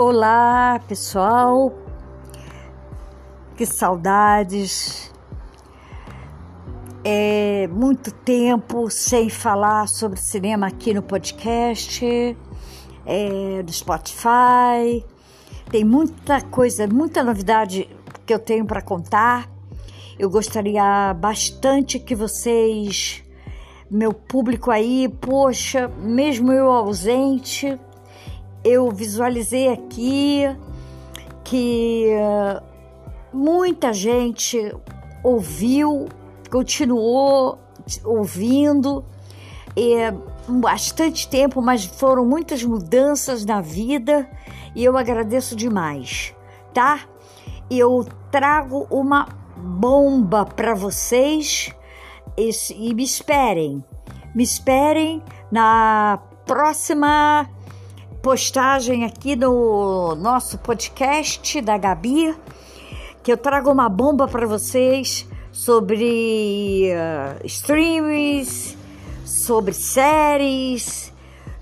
Olá, pessoal. Que saudades. É muito tempo sem falar sobre cinema aqui no podcast, é, do Spotify. Tem muita coisa, muita novidade que eu tenho para contar. Eu gostaria bastante que vocês, meu público aí, poxa, mesmo eu ausente, eu visualizei aqui que uh, muita gente ouviu, continuou ouvindo, é, bastante tempo, mas foram muitas mudanças na vida e eu agradeço demais, tá? Eu trago uma bomba para vocês e, e me esperem, me esperem na próxima postagem aqui no nosso podcast da Gabi, que eu trago uma bomba para vocês sobre uh, streams, sobre séries,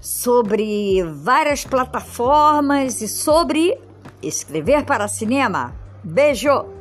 sobre várias plataformas e sobre escrever para cinema. Beijo!